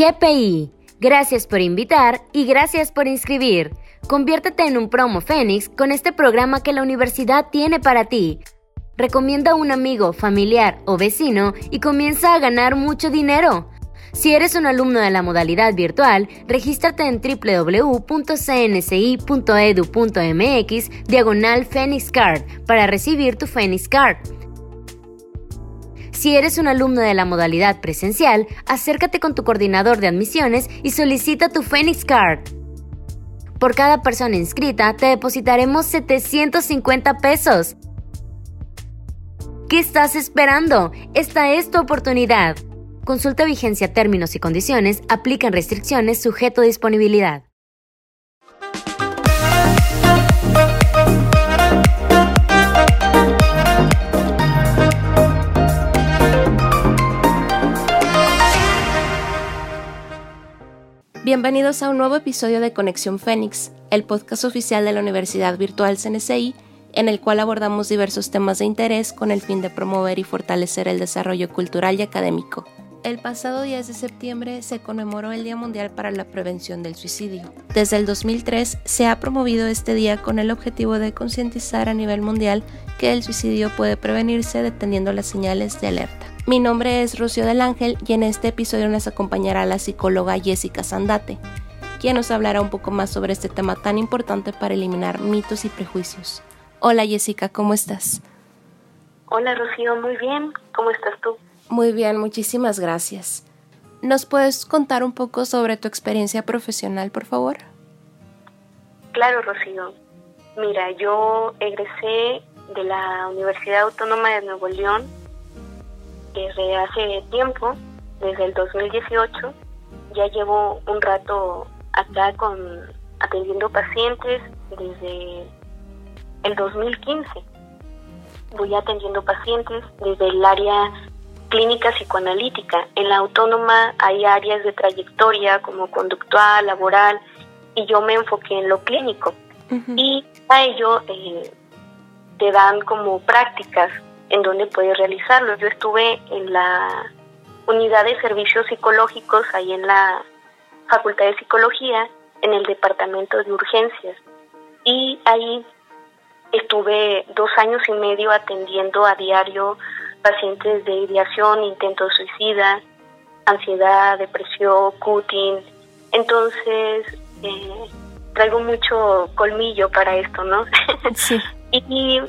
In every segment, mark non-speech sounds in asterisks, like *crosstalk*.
GPI. Gracias por invitar y gracias por inscribir. Conviértete en un promo Fénix con este programa que la universidad tiene para ti. Recomienda a un amigo, familiar o vecino y comienza a ganar mucho dinero. Si eres un alumno de la modalidad virtual, regístrate en www.cnci.edu.mx diagonal Phoenix Card para recibir tu Phoenix Card. Si eres un alumno de la modalidad presencial, acércate con tu coordinador de admisiones y solicita tu Phoenix Card. Por cada persona inscrita, te depositaremos 750 pesos. ¿Qué estás esperando? Esta es tu oportunidad. Consulta vigencia, términos y condiciones, aplican restricciones, sujeto a disponibilidad. Bienvenidos a un nuevo episodio de Conexión Fénix, el podcast oficial de la Universidad Virtual CNCI, en el cual abordamos diversos temas de interés con el fin de promover y fortalecer el desarrollo cultural y académico. El pasado 10 de septiembre se conmemoró el Día Mundial para la Prevención del Suicidio. Desde el 2003 se ha promovido este día con el objetivo de concientizar a nivel mundial que el suicidio puede prevenirse deteniendo las señales de alerta. Mi nombre es Rocío del Ángel y en este episodio nos acompañará la psicóloga Jessica Sandate, quien nos hablará un poco más sobre este tema tan importante para eliminar mitos y prejuicios. Hola Jessica, ¿cómo estás? Hola Rocío, muy bien. ¿Cómo estás tú? Muy bien, muchísimas gracias. ¿Nos puedes contar un poco sobre tu experiencia profesional, por favor? Claro, Rocío. Mira, yo egresé de la Universidad Autónoma de Nuevo León desde hace tiempo, desde el 2018. Ya llevo un rato acá con atendiendo pacientes desde el 2015. Voy atendiendo pacientes desde el área clínica psicoanalítica. En la autónoma hay áreas de trayectoria como conductual, laboral, y yo me enfoqué en lo clínico. Y a ello eh, te dan como prácticas en donde puedes realizarlo. Yo estuve en la unidad de servicios psicológicos, ahí en la Facultad de Psicología, en el departamento de urgencias. Y ahí estuve dos años y medio atendiendo a diario pacientes de ideación, intento suicida, ansiedad, depresión, cutting. Entonces, eh, traigo mucho colmillo para esto, ¿no? *laughs* Sí. y,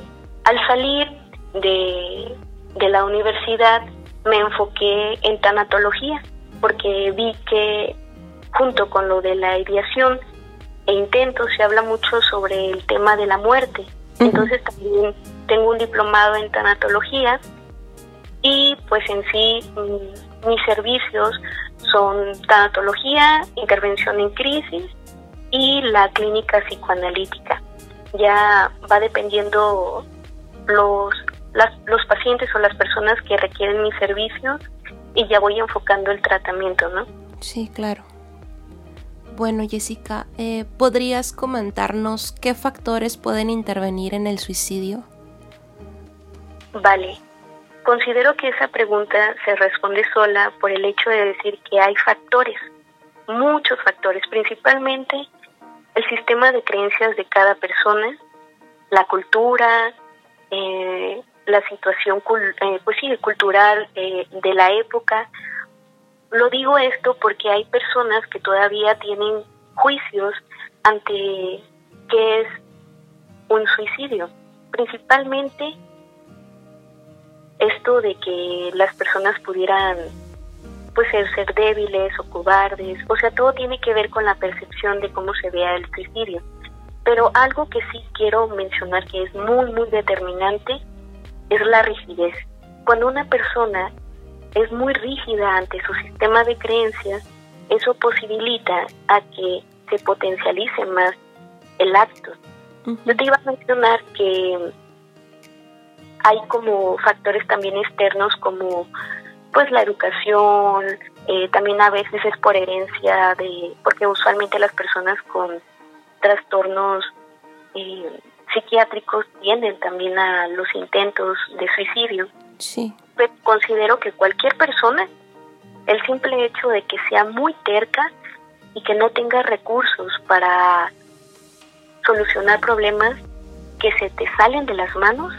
al salir de, de la universidad me enfoqué en tanatología, porque vi que junto con lo de la ideación e intento se habla mucho sobre el tema de la muerte. Entonces también tengo un diplomado en tanatología y pues en sí mis servicios son tanatología, intervención en crisis y la clínica psicoanalítica. Ya va dependiendo los, los pacientes o las personas que requieren mis servicios y ya voy enfocando el tratamiento, ¿no? Sí, claro. Bueno, Jessica, eh, ¿podrías comentarnos qué factores pueden intervenir en el suicidio? Vale, Considero que esa pregunta se responde sola por el hecho de decir que hay factores, muchos factores, principalmente el sistema de creencias de cada persona, la cultura, eh, la situación eh, pues sí, cultural eh, de la época. Lo digo esto porque hay personas que todavía tienen juicios ante qué es un suicidio, principalmente esto de que las personas pudieran pues ser, débiles o cobardes, o sea, todo tiene que ver con la percepción de cómo se vea el suicidio. Pero algo que sí quiero mencionar que es muy, muy determinante es la rigidez. Cuando una persona es muy rígida ante su sistema de creencias, eso posibilita a que se potencialice más el acto. Yo te iba a mencionar que hay como factores también externos como pues la educación, eh, también a veces es por herencia de, porque usualmente las personas con trastornos eh, psiquiátricos tienden también a los intentos de suicidio. Sí. considero que cualquier persona El simple hecho de que sea muy terca y que no tenga recursos para solucionar problemas que se te salen de las manos,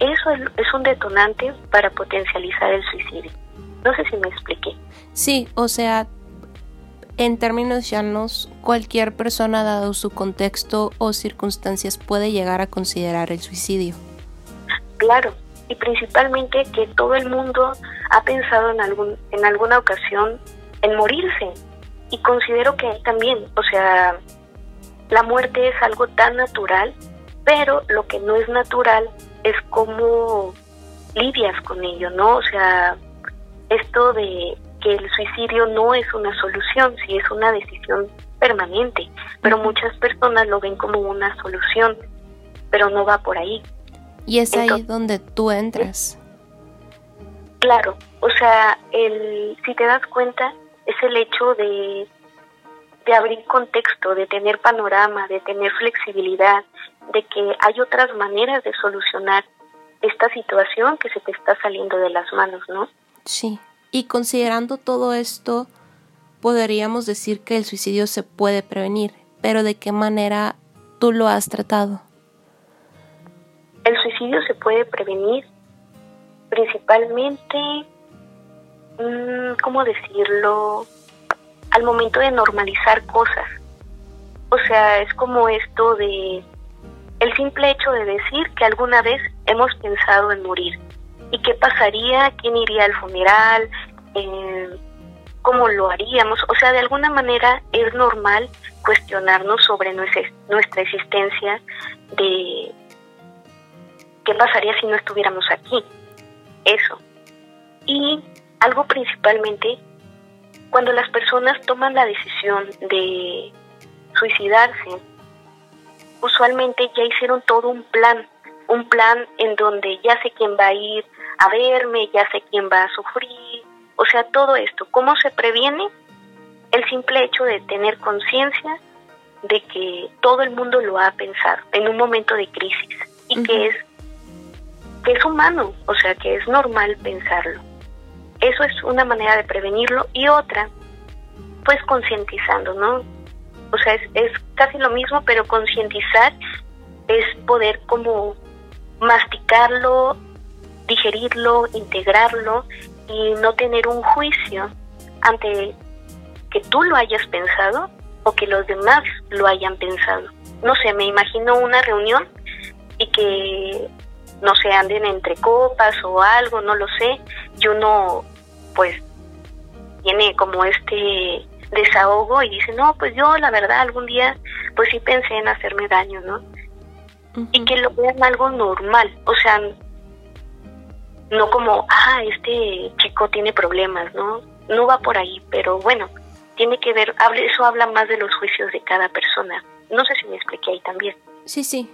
eso es, un detonante para potencializar el suicidio. No sé si me expliqué. Sí, o sea, en términos llanos, cualquier persona dado su contexto o circunstancias puede llegar a considerar el suicidio. Claro, y principalmente que todo el mundo ha pensado en algún en alguna ocasión en morirse y considero que también, o sea, la muerte es algo tan natural, pero lo que no es natural es cómo lidias con ello, ¿no? O sea, esto de que el suicidio no es una solución, sí es una decisión permanente, pero muchas personas lo ven como una solución, pero no va por ahí. Y es ahí donde tú entras. Claro, o sea, el, si te das cuenta, es el hecho de, de abrir contexto, de tener panorama, de tener flexibilidad, de que hay otras maneras de solucionar esta situación que se te está saliendo de las manos, ¿no? Sí, y considerando todo esto, podríamos decir que el suicidio se puede prevenir, pero ¿de qué manera tú lo has tratado? El suicidio se puede prevenir principalmente, mm, ¿cómo decirlo? Al momento de normalizar cosas. O sea, es como esto de el simple hecho de decir que alguna vez hemos pensado en morir. ¿Y qué pasaría? ¿Quién iría al funeral? Eh, ¿Cómo lo haríamos? O sea, de alguna manera es normal cuestionarnos sobre nuestra, nuestra existencia de qué pasaría si no estuviéramos aquí. Eso. Y algo principalmente, cuando las personas toman la decisión de suicidarse, usualmente ya hicieron todo un plan, un plan en donde ya sé quién va a ir a verme, ya sé quién va a sufrir, o sea, todo esto. ¿Cómo se previene? El simple hecho de tener conciencia de que todo el mundo lo ha pensado en un momento de crisis y que es que es humano, o sea, que es normal pensarlo. Eso es una manera de prevenirlo y otra, pues concientizando, ¿no? O sea, es, casi lo mismo, pero concientizar es poder como masticarlo, digerirlo, integrarlo y no tener un juicio ante que tú lo hayas pensado o que los demás lo hayan pensado. No sé, me imagino una reunión y que no se anden entre copas o algo, no lo sé. Yo no, pues, tiene como este desahogo y dice, no, pues yo la verdad algún día pues sí pensé en hacerme daño, ¿no? Y que lo vean algo normal, o sea, no como, ah, este chico tiene problemas, ¿no? No va por ahí, pero bueno, tiene que ver, eso habla más de los juicios de cada persona. No sé si me expliqué ahí también. Sí, sí,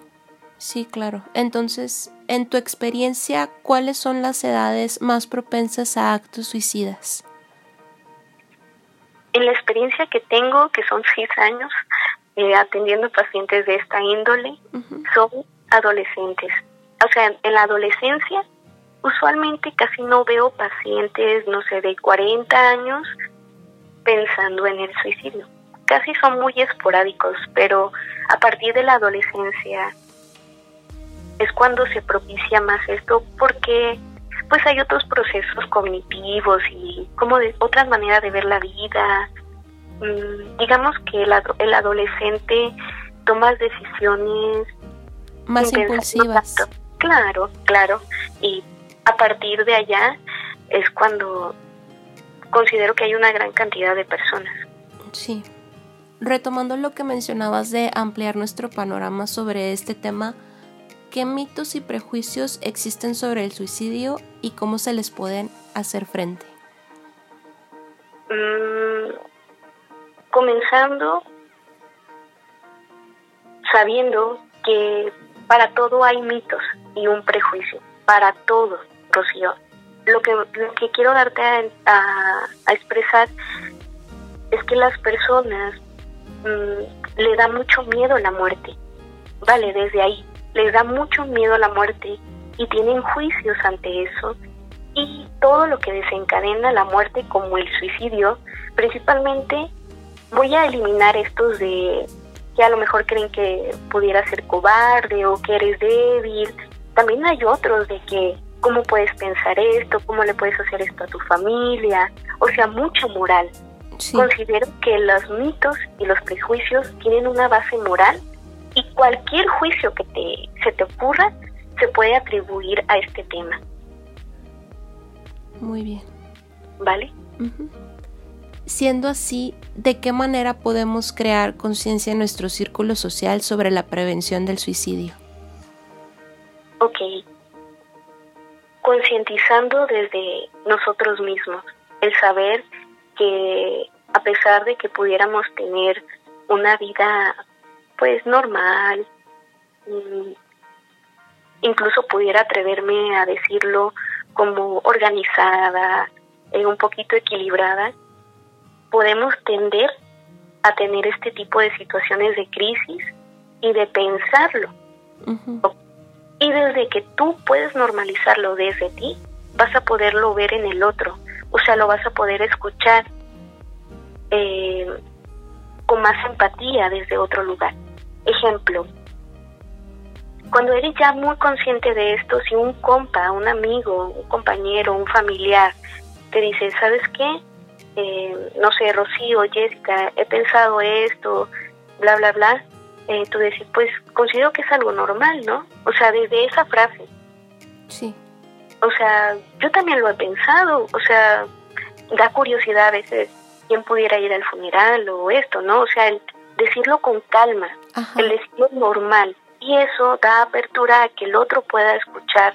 sí, claro. Entonces, en tu experiencia, ¿cuáles son las edades más propensas a actos suicidas? En la experiencia que tengo, que son seis años, eh, atendiendo pacientes de esta índole, son adolescentes. O sea, en la adolescencia, usualmente casi no veo pacientes, no sé, de 40 años pensando en el suicidio. Casi son muy esporádicos, pero a partir de la adolescencia es cuando se propicia más esto porque pues hay otros procesos cognitivos y como de otras maneras de ver la vida. Mm, digamos que el, el adolescente toma decisiones más impulsivas. Claro, claro. Y a partir de allá es cuando considero que hay una gran cantidad de personas. Sí. Retomando lo que mencionabas de ampliar nuestro panorama sobre este tema, ¿Qué mitos y prejuicios existen sobre el suicidio y cómo se les pueden hacer frente? Mm, comenzando sabiendo que para todo hay mitos y un prejuicio, para todo, Rocío. Lo que, lo que quiero darte a, expresar es que las personas mm, le da mucho miedo la muerte, vale, desde ahí, les da mucho miedo a la muerte y tienen juicios ante eso y todo lo que desencadena la muerte como el suicidio, principalmente voy a eliminar estos de que a lo mejor creen que pudiera ser cobarde o que eres débil. También hay otros de que cómo puedes pensar esto, cómo le puedes hacer esto a tu familia, o sea, mucha moral. Considero que los mitos y los prejuicios tienen una base moral y cualquier juicio que te, se te ocurra se puede atribuir a este tema. Muy bien. ¿Vale? Siendo así, ¿de qué manera podemos crear conciencia en nuestro círculo social sobre la prevención del suicidio? Ok. Concientizando desde nosotros mismos, el saber que a pesar de que pudiéramos tener una vida pues normal, mm, incluso pudiera atreverme a decirlo como organizada, eh, un poquito equilibrada, podemos tender a tener este tipo de situaciones de crisis y de pensarlo. Y desde que tú puedes normalizarlo desde ti, vas a poderlo ver en el otro, o sea, lo vas a poder escuchar eh, con más empatía desde otro lugar. Ejemplo, cuando eres ya muy consciente de esto, si un compa, un amigo, un compañero, un familiar te dice, ¿sabes qué? Eh, no sé, Rocío, Jessica, he pensado esto, bla, bla, bla, eh, tú decís, pues considero que es algo normal, ¿no? O sea, desde esa frase. Sí. O sea, yo también lo he pensado, o sea, da curiosidad a veces quién pudiera ir al funeral o esto, ¿no? O sea, el decirlo con calma, el decirlo normal, y eso da apertura a que el otro pueda escuchar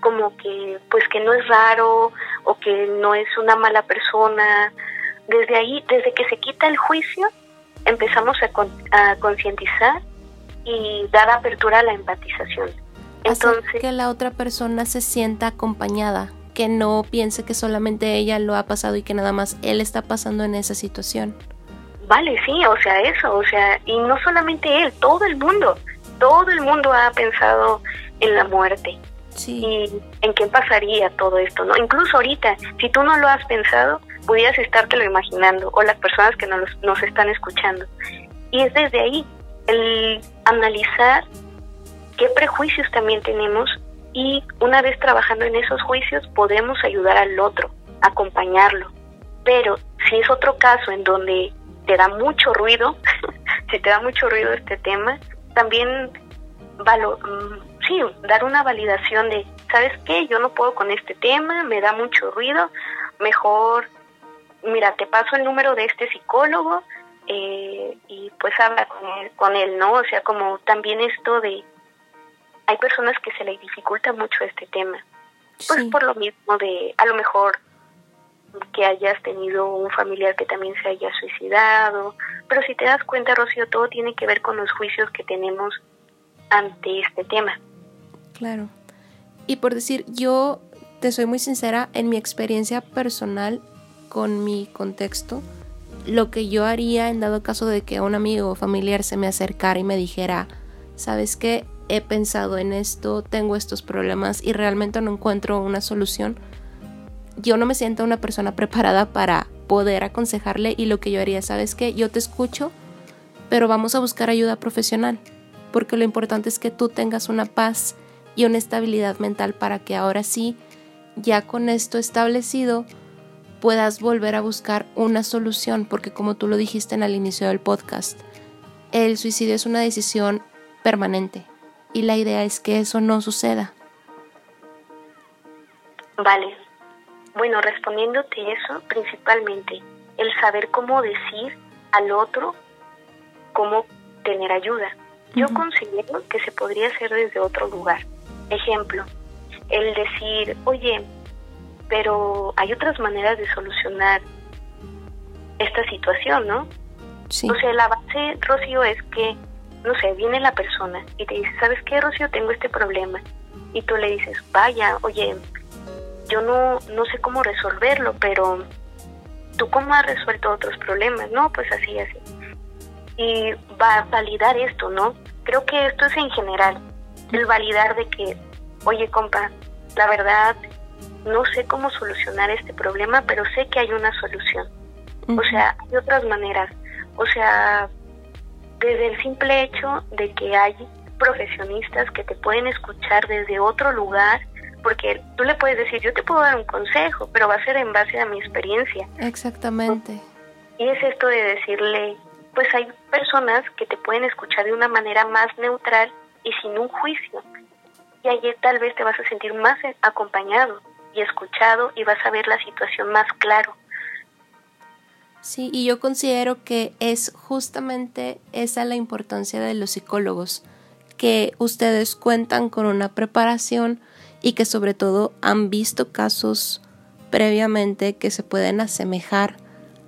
como que pues que no es raro o que no es una mala persona. Desde ahí, desde que se quita el juicio, empezamos a, concientizar y dar apertura a la empatización. Entonces, que la otra persona se sienta acompañada, que no piense que solamente ella lo ha pasado y que nada más él está pasando en esa situación. Vale, sí, o sea, eso, o sea, y no solamente él, todo el mundo, todo el mundo ha pensado en la muerte. Y en qué pasaría todo esto, ¿no? Incluso ahorita, si tú no lo has pensado, pudieras estártelo imaginando, o las personas que nos, nos están escuchando. Y es desde ahí, el analizar qué prejuicios también tenemos y una vez trabajando en esos juicios podemos ayudar al otro, acompañarlo. Pero si es otro caso en donde te da mucho ruido, *laughs* si te da mucho ruido este tema, también mm, sí, dar una validación de, ¿sabes qué? Yo no puedo con este tema, me da mucho ruido, mejor, mira, te paso el número de este psicólogo eh, y pues habla con él, con él, ¿no? O sea, como también esto de, hay personas que se les dificulta mucho este tema, pues por lo mismo de, a lo mejor que hayas tenido un familiar que también se haya suicidado, pero si te das cuenta, Rocío, todo tiene que ver con los juicios que tenemos ante este tema. Claro. Y por decir, yo te soy muy sincera, en mi experiencia personal, con mi contexto, lo que yo haría en dado caso de que un amigo o familiar se me acercara y me dijera, ¿sabes qué? He pensado en esto, tengo estos problemas y realmente no encuentro una solución yo no me siento una persona preparada para poder aconsejarle y lo que yo haría, ¿sabes qué? Yo te escucho, pero vamos a buscar ayuda profesional, porque lo importante es que tú tengas una paz y una estabilidad mental para que ahora sí, ya con esto establecido, puedas volver a buscar una solución, porque como tú lo dijiste en el inicio del podcast, el suicidio es una decisión permanente y la idea es que eso no suceda. Vale, bueno, respondiéndote eso, principalmente el saber cómo decir al otro cómo tener ayuda. Yo considero que se podría hacer desde otro lugar. Ejemplo, el decir, oye, pero hay otras maneras de solucionar esta situación, ¿no? Sí. O sea, la base, Rocío, es que, no sé, viene la persona y te dice, ¿sabes qué, Rocío? Tengo este problema. Y tú le dices, vaya, oye, yo no, no sé cómo resolverlo, pero tú cómo has resuelto otros problemas, ¿no? Pues así, así. Y va a validar esto, ¿no? Creo que esto es en general, el validar de que, oye, compa, la verdad, no sé cómo solucionar este problema, pero sé que hay una solución. O sea, hay otras maneras. O sea, desde el simple hecho de que hay profesionistas que te pueden escuchar desde otro lugar, porque tú le puedes decir, yo te puedo dar un consejo, pero va a ser en base a mi experiencia. Exactamente. Y es esto de decirle, pues hay personas que te pueden escuchar de una manera más neutral y sin un juicio. Y allí tal vez te vas a sentir más acompañado y escuchado y vas a ver la situación más claro. Sí, y yo considero que es justamente esa la importancia de los psicólogos, que ustedes cuentan con una preparación y que sobre todo han visto casos previamente que se pueden asemejar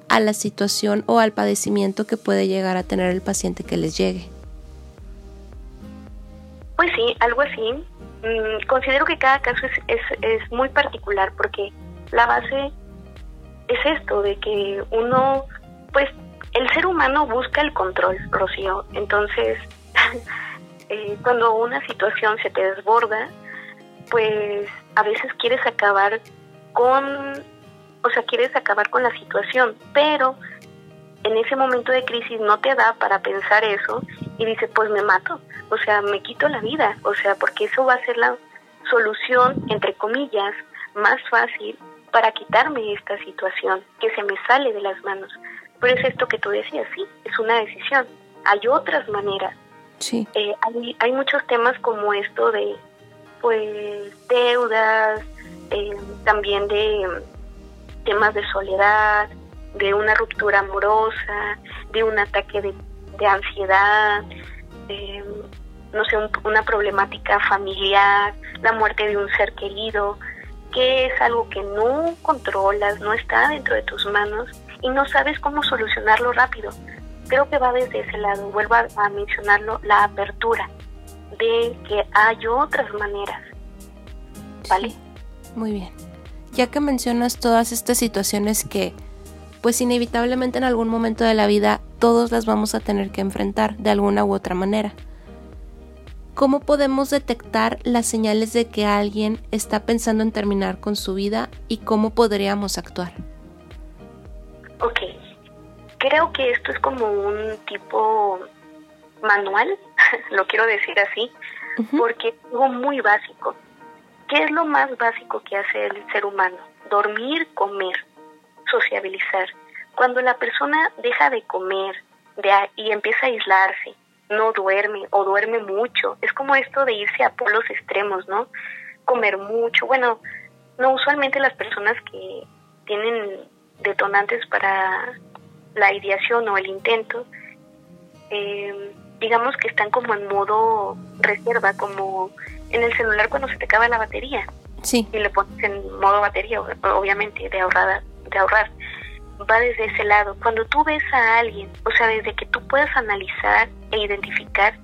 a la situación o al padecimiento que puede llegar a tener el paciente que les llegue. Pues sí, algo así. Mm, considero que cada caso es, es, muy particular porque la base es esto, de que uno, pues el ser humano busca el control, Rocío. Entonces, *laughs* eh, cuando una situación se te desborda, pues a veces quieres acabar con, o sea, quieres acabar con la situación, pero en ese momento de crisis no te da para pensar eso y dices, pues me mato, o sea, me quito la vida, o sea, porque eso va a ser la solución, entre comillas, más fácil para quitarme esta situación que se me sale de las manos. Pero es esto que tú decías, sí, es una decisión. Hay otras maneras. Sí. Eh, hay, hay muchos temas como esto de, pues, deudas, eh, también de temas de soledad, de una ruptura amorosa, de un ataque de, de ansiedad, no sé, una problemática familiar, la muerte de un ser querido que es algo que no controlas, no está dentro de tus manos y no sabes cómo solucionarlo rápido. Creo que va desde ese lado, vuelvo a, mencionarlo, la apertura de que hay otras maneras. ¿Vale? muy bien. Ya que mencionas todas estas situaciones que, pues inevitablemente en algún momento de la vida, todos las vamos a tener que enfrentar de alguna u otra manera. ¿Cómo podemos detectar las señales de que alguien está pensando en terminar con su vida y cómo podríamos actuar? Ok, creo que esto es como un tipo manual, *laughs* lo quiero decir así, porque es algo muy básico. ¿Qué es lo más básico que hace el ser humano? Dormir, comer, sociabilizar. Cuando la persona deja de comer de, y empieza a aislarse, no duerme o duerme mucho. Es como esto de irse a polos extremos, ¿no? Comer mucho. Bueno, no usualmente las personas que tienen detonantes para la ideación o el intento, eh, digamos que están como en modo reserva, como en el celular cuando se te acaba la batería. Sí. Y le pones en modo batería, obviamente, de ahorrada, de ahorrar va desde ese lado. Cuando tú ves a alguien, o sea, desde que tú puedas analizar e identificar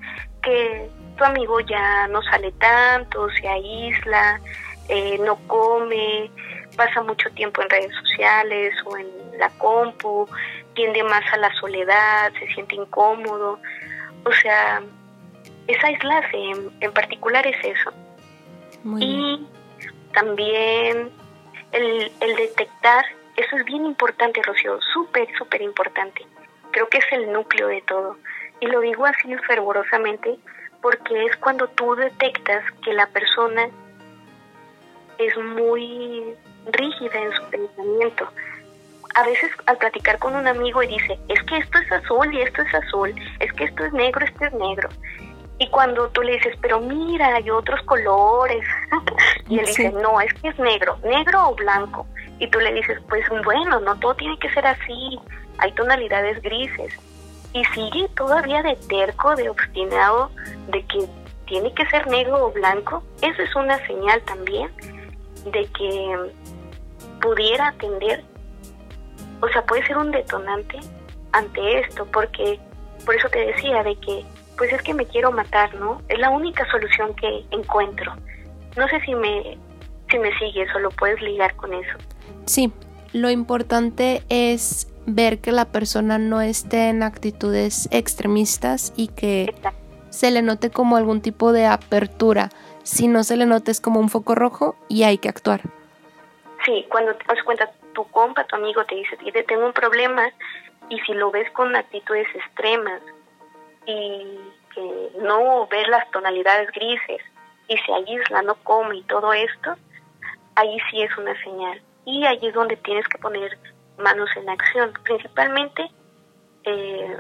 que tu amigo ya no sale tanto, se aísla, eh, no come, pasa mucho tiempo en redes sociales o en la compu, tiende más a la soledad, se siente incómodo. O sea, es aislarse, en, en particular es eso. y también el, el detectar eso es bien importante, Rocío, súper, súper importante. Creo que es el núcleo de todo. Y lo digo así fervorosamente porque es cuando tú detectas que la persona es muy rígida en su pensamiento. A veces al platicar con un amigo y dice, es que esto es azul y esto es azul, es que esto es negro, esto es negro. Y cuando tú le dices, pero mira, hay otros colores, *laughs* y él dice, no, es que es negro, negro o blanco. Y tú le dices, pues bueno, no todo tiene que ser así, hay tonalidades grises. Y sigue todavía de terco, de obstinado, de que tiene que ser negro o blanco. Eso es una señal también de que pudiera atender, o sea, puede ser un detonante ante esto, porque por eso te decía de que, pues es que me quiero matar, ¿no? Es la única solución que encuentro. No sé si me, si me sigues o lo puedes ligar con eso. Sí, lo importante es ver que la persona no esté en actitudes extremistas y que se le note como algún tipo de apertura. Si no se le nota es como un foco rojo y hay que actuar. Sí, cuando te das cuenta, tu compa, tu amigo te dice, tengo un problema, y si lo ves con actitudes extremas y que no ves las tonalidades grises y se aísla, no come y todo esto, ahí sí es una señal. Y ahí es donde tienes que poner manos en acción. Principalmente, eh,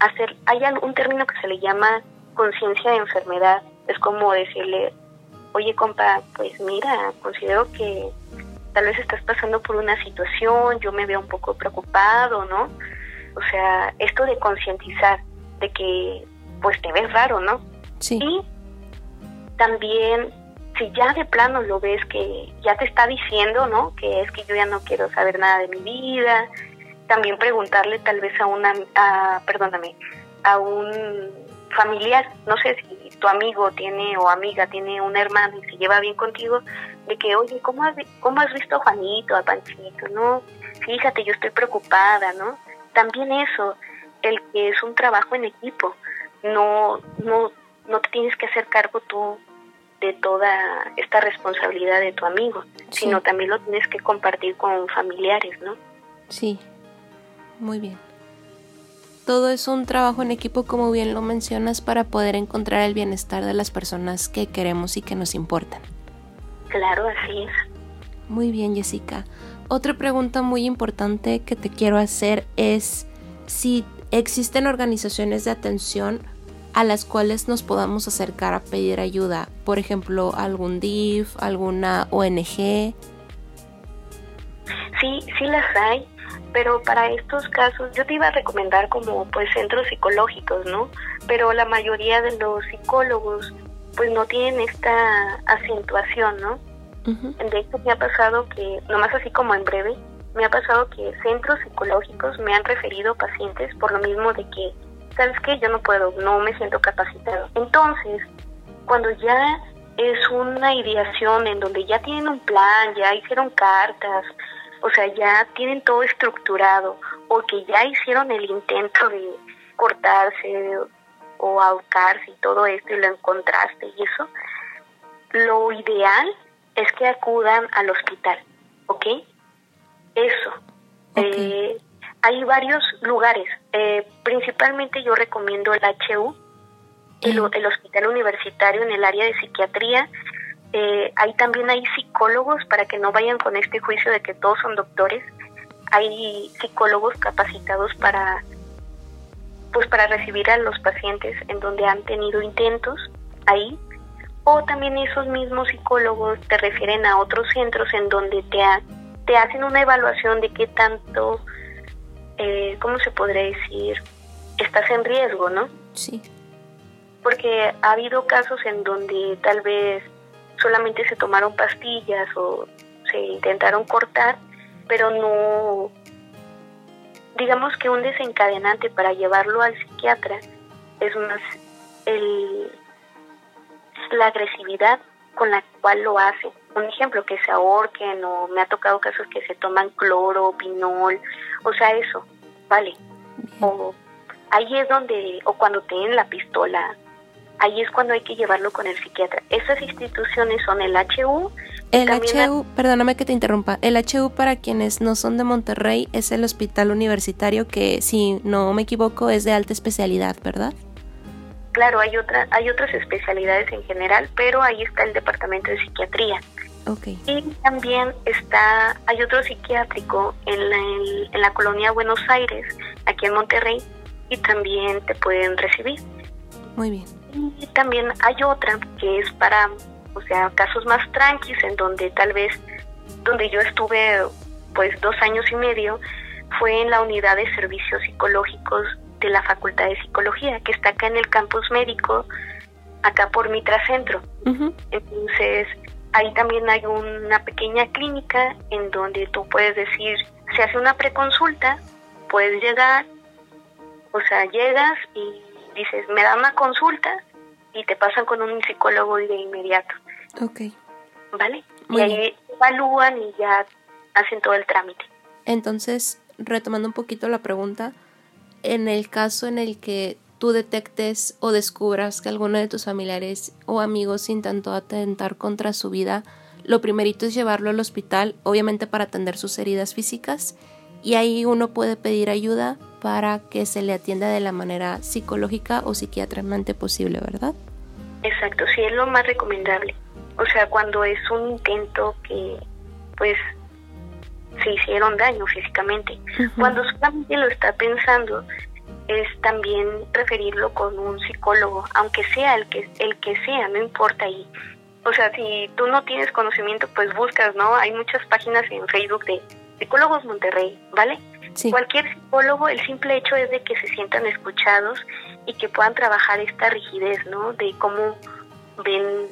hacer, hay un término que se le llama conciencia de enfermedad. Es como decirle, oye compa, pues mira, considero que tal vez estás pasando por una situación, yo me veo un poco preocupado, ¿no? O sea, esto de concientizar de que pues te ves raro, ¿no? Sí. Y también si ya de plano lo ves que ya te está diciendo, ¿no? Que es que yo ya no quiero saber nada de mi vida, también preguntarle tal vez a una, a, perdóname, a un familiar, no sé si tu amigo tiene o amiga tiene un hermano y se lleva bien contigo, de que, oye, ¿cómo has, cómo has visto a Juanito, a Panchito? No, fíjate, yo estoy preocupada, ¿no? También eso, el que es un trabajo en equipo, no, no, no te tienes que hacer cargo tú de toda esta responsabilidad de tu amigo, sino también lo tienes que compartir con familiares, ¿no? Sí, muy bien. Todo es un trabajo en equipo, como bien lo mencionas, para poder encontrar el bienestar de las personas que queremos y que nos importan. Claro, así es. Muy bien, Jessica. Otra pregunta muy importante que te quiero hacer es si existen organizaciones de atención a las cuales nos podamos acercar a pedir ayuda, por ejemplo, algún DIF, alguna ONG. Sí, sí las hay, pero para estos casos yo te iba a recomendar como pues centros psicológicos, ¿no? Pero la mayoría de los psicólogos pues no tienen esta acentuación, ¿no? De hecho me ha pasado que, nomás así como en breve, me ha pasado que centros psicológicos me han referido pacientes por lo mismo de que, ¿sabes qué? Yo no puedo, no me siento capacitado. Entonces, cuando ya es una ideación en donde ya tienen un plan, ya hicieron cartas, o sea, ya tienen todo estructurado o que ya hicieron el intento de cortarse o ahorcarse y todo esto y lo encontraste y eso, lo ideal es que acudan al hospital, ¿ok? Eso. Eh, hay varios lugares, eh, principalmente yo recomiendo el HU, el, el Hospital Universitario en el área de psiquiatría, eh, ahí también hay psicólogos para que no vayan con este juicio de que todos son doctores. Hay psicólogos capacitados para pues para recibir a los pacientes en donde han tenido intentos ahí. O también esos mismos psicólogos te refieren a otros centros en donde te, te hacen una evaluación de qué tanto, eh, ¿cómo se podría decir? Estás en riesgo, ¿no? Sí. Porque ha habido casos en donde tal vez solamente se tomaron pastillas o se intentaron cortar, pero no, digamos que un desencadenante para llevarlo al psiquiatra es más el, la agresividad con la cual lo hace. Un ejemplo, que se ahorquen o me ha tocado casos que se toman cloro, pinol, o sea, eso, vale. O ahí es donde, o cuando tienen la pistola, ahí es cuando hay que llevarlo con el psiquiatra. Esas instituciones son el HU. El HU, perdóname que te interrumpa, el HU para quienes no son de Monterrey es el hospital universitario que, si no me equivoco, es de alta especialidad, ¿verdad? Claro, hay, otra, hay otras especialidades en general, pero ahí está el departamento de psiquiatría. Okay. Y también está, hay otro psiquiátrico en la, en la colonia Buenos Aires, aquí en Monterrey, y también te pueden recibir. Muy bien. Y también hay otra que es para, o sea, casos más tranquis, en donde tal vez, donde yo estuve pues dos años y medio, fue en la unidad de servicios psicológicos de la Facultad de Psicología, que está acá en el campus médico, acá por Mitra Centro. Entonces, ahí también hay una pequeña clínica en donde tú puedes decir, se hace una preconsulta, puedes llegar, o sea, llegas y dices, me da una consulta y te pasan con un psicólogo de inmediato. Ok. ¿Vale? y ahí evalúan y ya hacen todo el trámite. Entonces, retomando un poquito la pregunta, en el caso en el que tú detectes o descubras que alguno de tus familiares o amigos intentó atentar contra su vida, lo primerito es llevarlo al hospital, obviamente para atender sus heridas físicas, y ahí uno puede pedir ayuda para que se le atienda de la manera psicológica o psiquiátricamente posible, ¿verdad? Exacto, sí, es lo más recomendable. O sea, cuando es un intento que, pues, se hicieron daño físicamente. Cuando solamente lo está pensando, es también referirlo con un psicólogo, aunque sea el que el que sea, no importa ahí. O sea, si tú no tienes conocimiento, pues buscas, ¿no? Hay muchas páginas en Facebook de Psicólogos Monterrey, ¿vale? Cualquier psicólogo, el simple hecho es de que se sientan escuchados y que puedan trabajar esta rigidez, ¿no? De cómo ven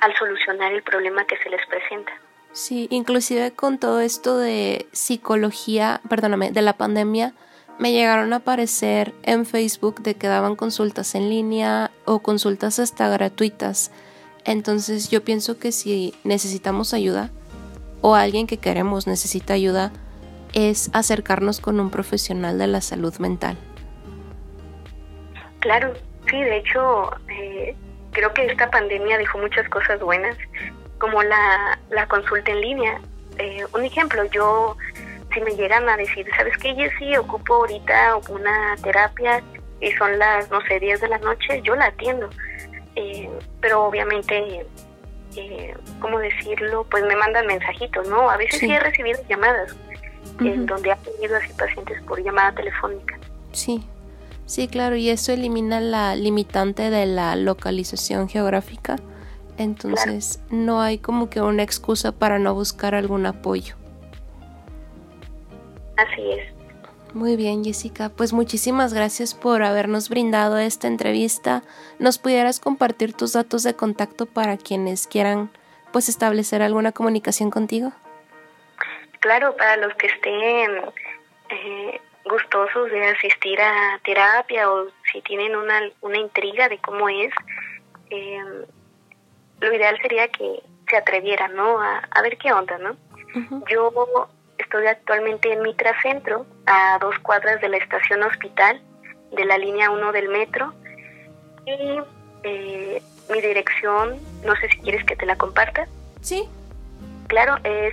al solucionar el problema que se les presenta. Sí, inclusive con todo esto de psicología, perdóname, de la pandemia, me llegaron a aparecer en Facebook de que daban consultas en línea o consultas hasta gratuitas. Entonces yo pienso que si necesitamos ayuda o alguien que queremos necesita ayuda, es acercarnos con un profesional de la salud mental. Claro, sí, de hecho, eh, creo que esta pandemia dejó muchas cosas buenas, como la, la consulta en línea. Eh, un ejemplo, yo, si me llegan a decir, ¿sabes qué, sí Ocupo ahorita una terapia y son las, no sé, 10 de la noche, yo la atiendo. Eh, pero obviamente, eh, ¿cómo decirlo? Pues me mandan mensajitos, ¿no? A veces sí, he recibido llamadas, en donde ha tenido así pacientes por llamada telefónica. Sí, Sí, claro, y eso elimina la limitante de la localización geográfica. Entonces no hay como que una excusa para no buscar algún apoyo. Así es. Muy bien, Jessica. Pues muchísimas gracias por habernos brindado esta entrevista. ¿Nos pudieras compartir tus datos de contacto para quienes quieran pues establecer alguna comunicación contigo? Claro, para los que estén eh, gustosos de asistir a terapia o si tienen una, una intriga de cómo es, eh, lo ideal sería que se atrevieran, ¿no? A, ver qué onda, ¿no? Yo estoy actualmente en Mitra Centro, a dos cuadras de la estación hospital de la línea 1 del metro. Y eh, mi dirección, no sé si quieres que te la comparta. Sí. Claro, es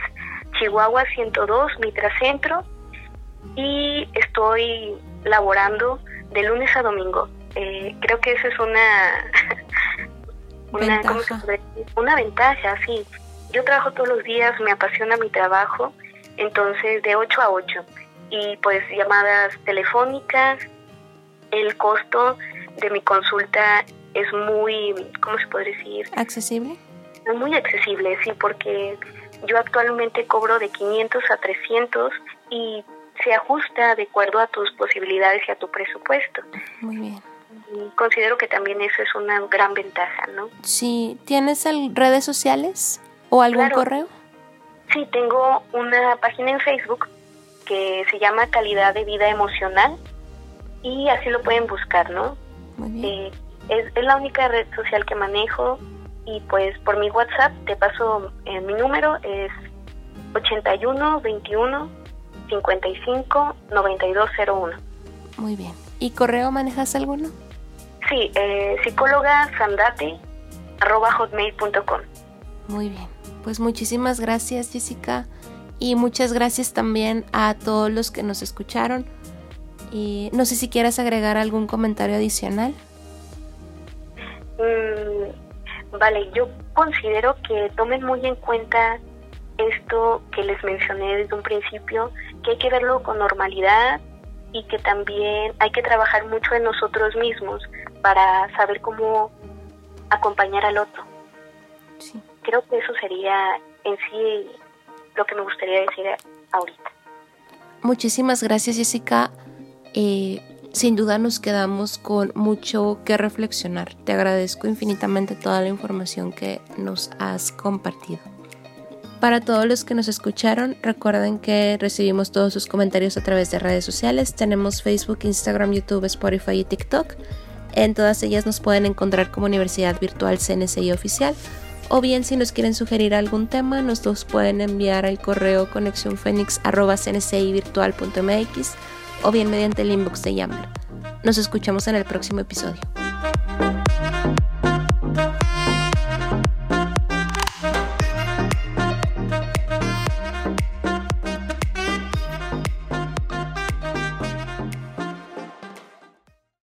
Chihuahua 102, Mitra Centro, y estoy laborando de lunes a domingo. Eh, creo que eso es una *laughs* una ventaja. una ventaja, sí. Yo trabajo todos los días, me apasiona mi trabajo, entonces de 8 a 8 y pues llamadas telefónicas, el costo de mi consulta es muy, ¿cómo se puede decir? Accesible. Muy accesible, sí, porque yo actualmente cobro de 500 a 300 y se ajusta de acuerdo a tus posibilidades y a tu presupuesto. Muy bien. Considero que también eso es una gran ventaja, ¿no? Sí. ¿Tienes redes sociales o algún correo? Sí, tengo una página en Facebook que se llama Calidad de Vida Emocional y así lo pueden buscar, ¿no? Muy bien. Eh, es, es, la única red social que manejo y pues por mi WhatsApp te paso eh, mi número es 81 21 55 9201. Muy bien. ¿Y correo manejas alguno? Sí, eh, psicóloga hotmail.com. Muy bien. Pues muchísimas gracias Jessica y muchas gracias también a todos los que nos escucharon. Y no sé si quieras agregar algún comentario adicional. Mm, vale, yo considero que tomen muy en cuenta esto que les mencioné desde un principio, que hay que verlo con normalidad y que también hay que trabajar mucho en nosotros mismos para saber cómo acompañar al otro. Creo que eso sería en sí lo que me gustaría decir ahorita. Muchísimas gracias Jessica. Eh, sin duda nos quedamos con mucho que reflexionar. Te agradezco infinitamente toda la información que nos has compartido. Para todos los que nos escucharon, recuerden que recibimos todos sus comentarios a través de redes sociales. Tenemos Facebook, Instagram, YouTube, Spotify y TikTok. En todas ellas nos pueden encontrar como Universidad Virtual CNCI Oficial. O bien si nos quieren sugerir algún tema, nos los pueden enviar al correo virtual.mx o bien mediante el inbox de Yammer. Nos escuchamos en el próximo episodio.